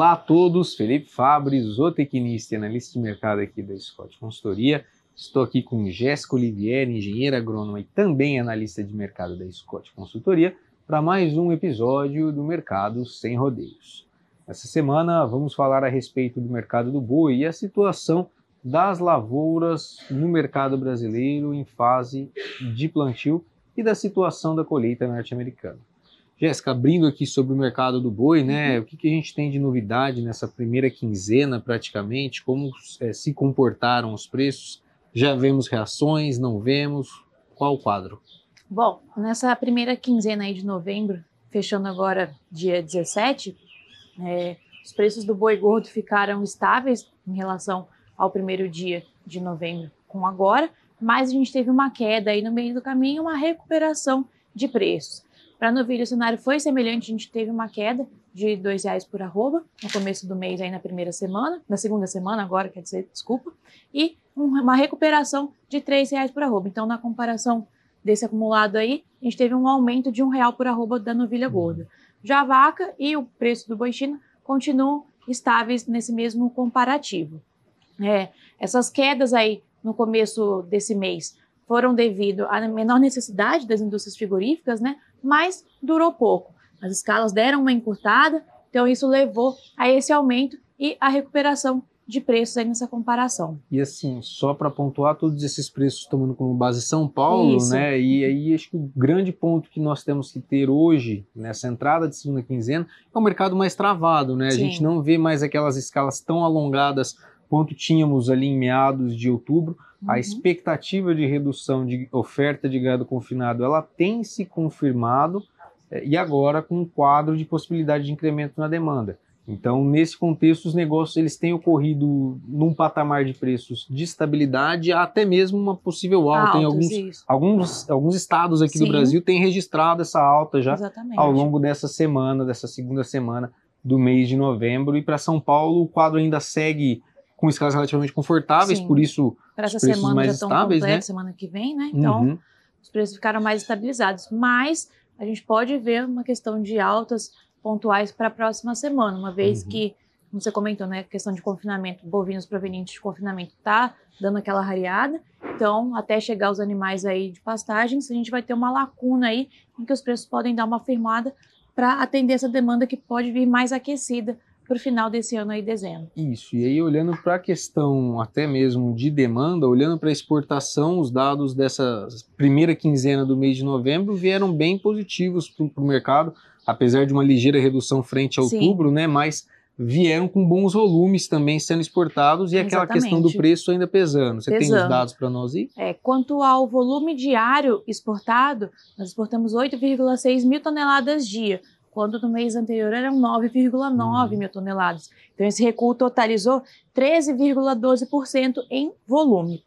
Olá a todos, Felipe Fabri, zootecnista e analista de mercado aqui da Scott Consultoria. Estou aqui com Jéssica Olivieri, engenheira agrônoma e também analista de mercado da Scott Consultoria, para mais um episódio do Mercado Sem Rodeios. Essa semana vamos falar a respeito do mercado do boi e a situação das lavouras no mercado brasileiro em fase de plantio e da situação da colheita norte-americana. Jéssica, abrindo aqui sobre o mercado do boi, né? Uhum. O que, que, a gente tem de novidade nessa primeira quinzena, praticamente? Como é, se comportaram os preços? Já vemos reações? Não vemos? Qual o quadro? Bom, nessa primeira quinzena aí de novembro, fechando agora dia 17, é, os preços do boi gordo ficaram estáveis em relação ao primeiro dia de novembro com agora, mas a gente teve uma queda aí no meio do caminho, uma recuperação de preços. Para novilho, o cenário foi semelhante, a gente teve uma queda de R$ reais por arroba no começo do mês, aí na primeira semana, na segunda semana agora, quer dizer, desculpa, e uma recuperação de R$ reais por arroba. Então, na comparação desse acumulado aí, a gente teve um aumento de um real por arroba da novilha gorda. Já a vaca e o preço do boi chino continuam estáveis nesse mesmo comparativo. É, essas quedas aí no começo desse mês foram devido à menor necessidade das indústrias frigoríficas, né? Mas durou pouco. As escalas deram uma encurtada, então isso levou a esse aumento e a recuperação de preços aí nessa comparação. E assim, só para pontuar, todos esses preços tomando como base São Paulo, Isso. né? E aí acho que o grande ponto que nós temos que ter hoje, nessa entrada de segunda quinzena, é o mercado mais travado, né? Sim. A gente não vê mais aquelas escalas tão alongadas quanto tínhamos ali em meados de outubro. Uhum. A expectativa de redução de oferta de gado confinado ela tem se confirmado é, e agora com um quadro de possibilidade de incremento na demanda. Então, nesse contexto, os negócios eles têm ocorrido num patamar de preços de estabilidade, até mesmo uma possível alta. Altos, em alguns, alguns, alguns estados aqui Sim. do Brasil têm registrado essa alta já Exatamente. ao longo dessa semana, dessa segunda semana do mês de novembro. E para São Paulo, o quadro ainda segue com escalas relativamente confortáveis, Sim. por isso para essa semana mais já estão estáveis, né? semana que vem, né? Então, uhum. os preços ficaram mais estabilizados. Mas a gente pode ver uma questão de altas pontuais para a próxima semana, uma vez uhum. que, como você comentou, né, a questão de confinamento, bovinos provenientes de confinamento está dando aquela rareada. Então, até chegar os animais aí de pastagens, a gente vai ter uma lacuna aí em que os preços podem dar uma firmada para atender essa demanda que pode vir mais aquecida para o final desse ano aí, dezembro. Isso, e aí olhando para a questão até mesmo de demanda, olhando para a exportação, os dados dessa primeira quinzena do mês de novembro vieram bem positivos para o mercado, apesar de uma ligeira redução frente a outubro, Sim. né? Mas vieram com bons volumes também sendo exportados e Exatamente. aquela questão do preço ainda pesando. Você pesando. tem os dados para nós aí? É, quanto ao volume diário exportado, nós exportamos 8,6 mil toneladas dia, quando no mês anterior eram 9,9 uhum. mil toneladas. Então, esse recuo totalizou 13,12% em volume.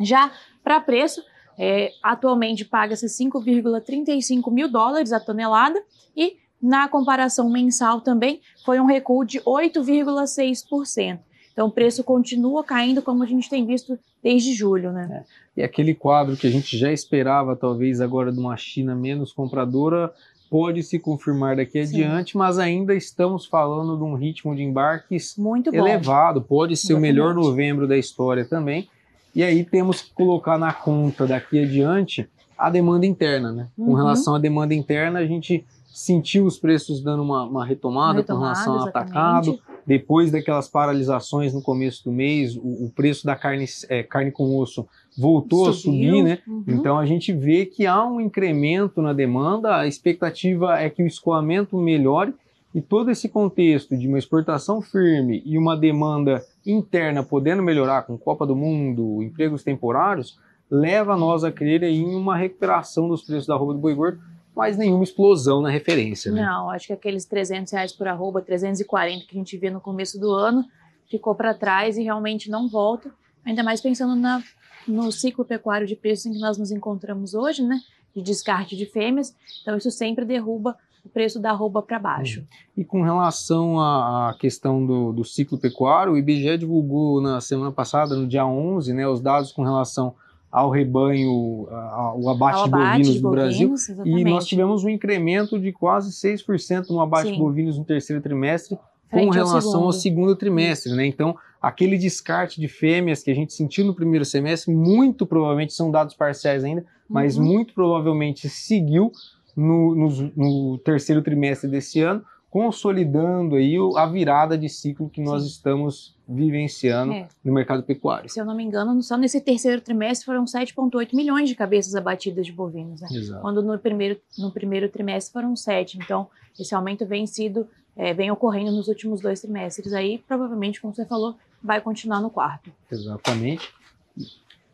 Já para preço, é, atualmente paga-se 5,35 mil dólares a tonelada e na comparação mensal também foi um recuo de 8,6%. Então o preço continua caindo como a gente tem visto desde julho, né? É. E aquele quadro que a gente já esperava, talvez agora de uma China menos compradora, pode se confirmar daqui Sim. adiante, mas ainda estamos falando de um ritmo de embarques Muito elevado. Pode ser Exatamente. o melhor novembro da história também. E aí temos que colocar na conta daqui adiante a demanda interna, né? Uhum. Com relação à demanda interna, a gente sentiu os preços dando uma, uma, retomada, uma retomada, com relação ao atacado. Depois daquelas paralisações no começo do mês, o, o preço da carne, é, carne com osso voltou Subiu. a subir, né? Uhum. Então a gente vê que há um incremento na demanda, a expectativa é que o escoamento melhore e todo esse contexto de uma exportação firme e uma demanda interna podendo melhorar com Copa do Mundo, empregos temporários, leva nós a crer em uma recuperação dos preços da roupa do boi gordo mas nenhuma explosão na referência. Né? Não, acho que aqueles 300 reais por arroba, 340 que a gente vê no começo do ano, ficou para trás e realmente não volta, ainda mais pensando na, no ciclo pecuário de preços em que nós nos encontramos hoje, né? De descarte de fêmeas, então isso sempre derruba o preço da arroba para baixo. E com relação à questão do, do ciclo pecuário, o IBGE divulgou na semana passada, no dia 11, né, os dados com relação ao rebanho, ao abate, ao de bovinos do Brasil. Exatamente. E nós tivemos um incremento de quase 6% no abate Sim. de bovinos no terceiro trimestre, Frente com relação ao, ao segundo trimestre, né? Então, aquele descarte de fêmeas que a gente sentiu no primeiro semestre, muito provavelmente são dados parciais ainda, mas uhum. muito provavelmente seguiu no, no, no, terceiro trimestre desse ano, consolidando aí a virada de ciclo que nós Sim. estamos vivenciando é. no mercado pecuário. Se eu não me engano, só nesse terceiro trimestre foram 7,8 milhões de cabeças abatidas de bovinos, né? Exato. Quando no primeiro, no primeiro trimestre foram 7. Então, esse aumento vem sido, é, vem ocorrendo nos últimos dois trimestres. Aí, provavelmente, como você falou, vai continuar no quarto. Exatamente.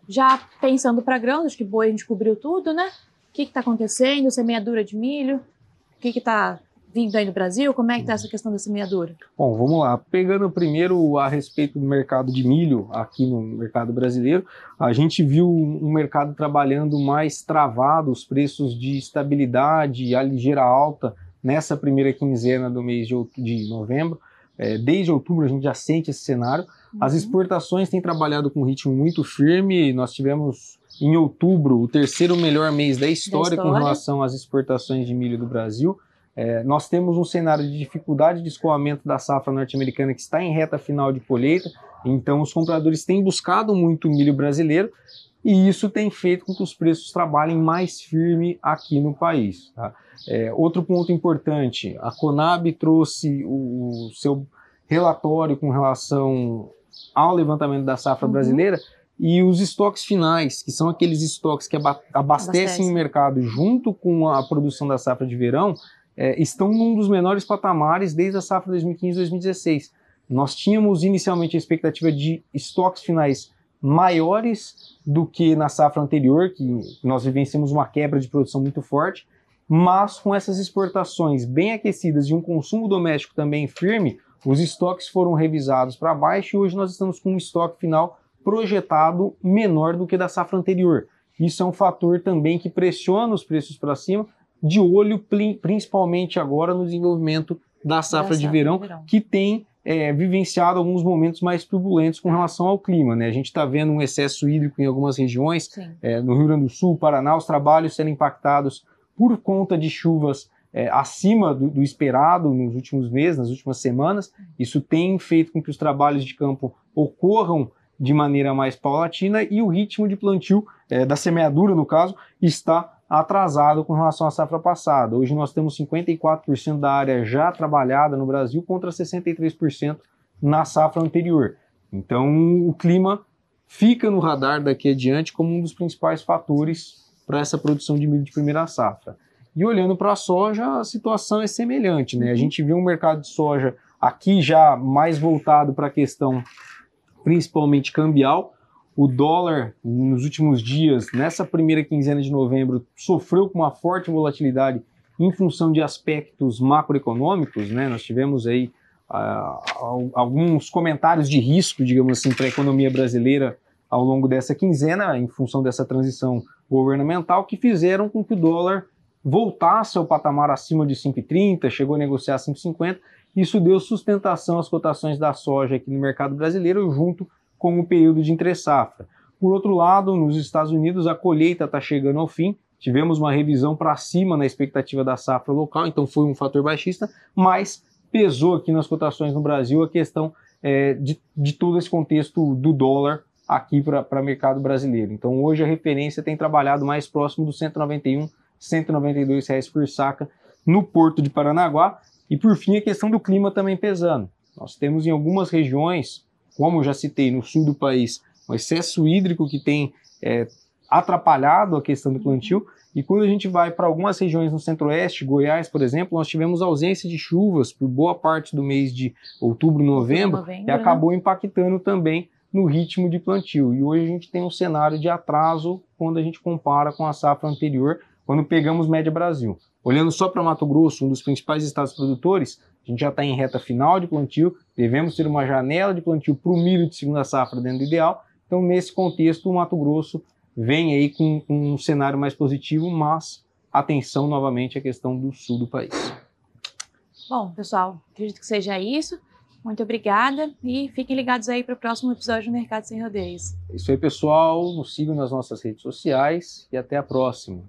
Já pensando para grãos, acho que boi a gente cobriu tudo, né? O que está acontecendo? Semeadura de milho? O que está vindo aí no Brasil? Como é que está essa questão da semeadura? Bom, vamos lá. Pegando primeiro a respeito do mercado de milho aqui no mercado brasileiro, a gente viu um mercado trabalhando mais travado, os preços de estabilidade, a ligeira alta nessa primeira quinzena do mês de, de novembro. É, desde outubro a gente já sente esse cenário. As uhum. exportações têm trabalhado com um ritmo muito firme. Nós tivemos em outubro o terceiro melhor mês da história, da história. com relação às exportações de milho do Brasil. É, nós temos um cenário de dificuldade de escoamento da safra norte-americana que está em reta final de colheita, então os compradores têm buscado muito milho brasileiro e isso tem feito com que os preços trabalhem mais firme aqui no país. Tá? É, outro ponto importante, a Conab trouxe o, o, seu relatório com relação ao levantamento da safra uhum. brasileira e os estoques finais, que são aqueles estoques que abastecem Abastece. o mercado junto com a produção da safra de verão, é, estão num dos menores patamares desde a safra 2015-2016. Nós tínhamos inicialmente a expectativa de estoques finais maiores do que na safra anterior, que nós vivenciamos uma quebra de produção muito forte, mas com essas exportações bem aquecidas e um consumo doméstico também firme, os estoques foram revisados para baixo e hoje nós estamos com um estoque final projetado menor do que da safra anterior. Isso é um fator também que pressiona os preços para cima, de olho principalmente agora no desenvolvimento da safra, da de, verão, de, verão, que tem é, vivenciado alguns momentos mais turbulentos com relação ao clima. Né? A gente está vendo um excesso hídrico em algumas regiões, é, no Rio Grande do Sul, Paraná, os trabalhos sendo impactados por conta de chuvas é, acima do, do, esperado nos últimos meses, nas últimas semanas. Isso tem feito com que os trabalhos de campo ocorram de maneira mais paulatina e o ritmo de plantio, é, da semeadura no caso, está atrasado com relação à safra passada. Hoje nós temos 54% da área já trabalhada no Brasil contra 63% na safra anterior. Então o clima fica no radar daqui adiante como um dos principais fatores para essa produção de milho de primeira safra. E olhando para a soja, a situação é semelhante. Né? A gente vê um mercado de soja aqui já mais voltado para a questão principalmente cambial, o dólar, nos últimos dias, nessa primeira quinzena de novembro, sofreu com uma forte volatilidade em função de aspectos macroeconômicos. Né? Nós tivemos aí uh, alguns comentários de risco, digamos assim, para a economia brasileira ao longo dessa quinzena, em função dessa transição governamental, que fizeram com que o dólar voltasse ao patamar acima de 5,30, chegou a negociar 5,50. Isso deu sustentação às cotações da soja aqui no mercado brasileiro, junto com o período de entre-safra. Por outro lado, nos Estados Unidos, a colheita está chegando ao fim, tivemos uma revisão para cima na expectativa da safra local, então foi um fator baixista, mas pesou aqui nas cotações no Brasil a questão é, de, de todo esse contexto do dólar aqui para o mercado brasileiro. Então hoje a referência tem trabalhado mais próximo dos 191, 192 reais por saca no porto de Paranaguá. E por fim a questão do clima também pesando. Nós temos em algumas regiões como eu já citei, no sul do país, um excesso hídrico que tem é, atrapalhado a questão do plantio. E quando a gente vai para algumas regiões no centro-oeste, Goiás, por exemplo, nós tivemos ausência de chuvas por boa parte do mês de outubro, novembro, novembro e acabou né? impactando também no ritmo de plantio. E hoje a gente tem um cenário de atraso quando a gente compara com a safra anterior, quando pegamos média Brasil. Olhando só para Mato Grosso, um dos principais estados produtores, a gente já está em reta final de plantio, devemos ter uma janela de plantio para o milho de segunda safra dentro do ideal. Então, nesse contexto, o Mato Grosso vem aí com, com um cenário mais positivo, mas atenção novamente à questão do sul do país. Bom, pessoal, acredito que seja isso. Muito obrigada e fiquem ligados aí para o próximo episódio do Mercado Sem Rodeios. É isso aí, pessoal. Nos sigam nas nossas redes sociais e até a próxima.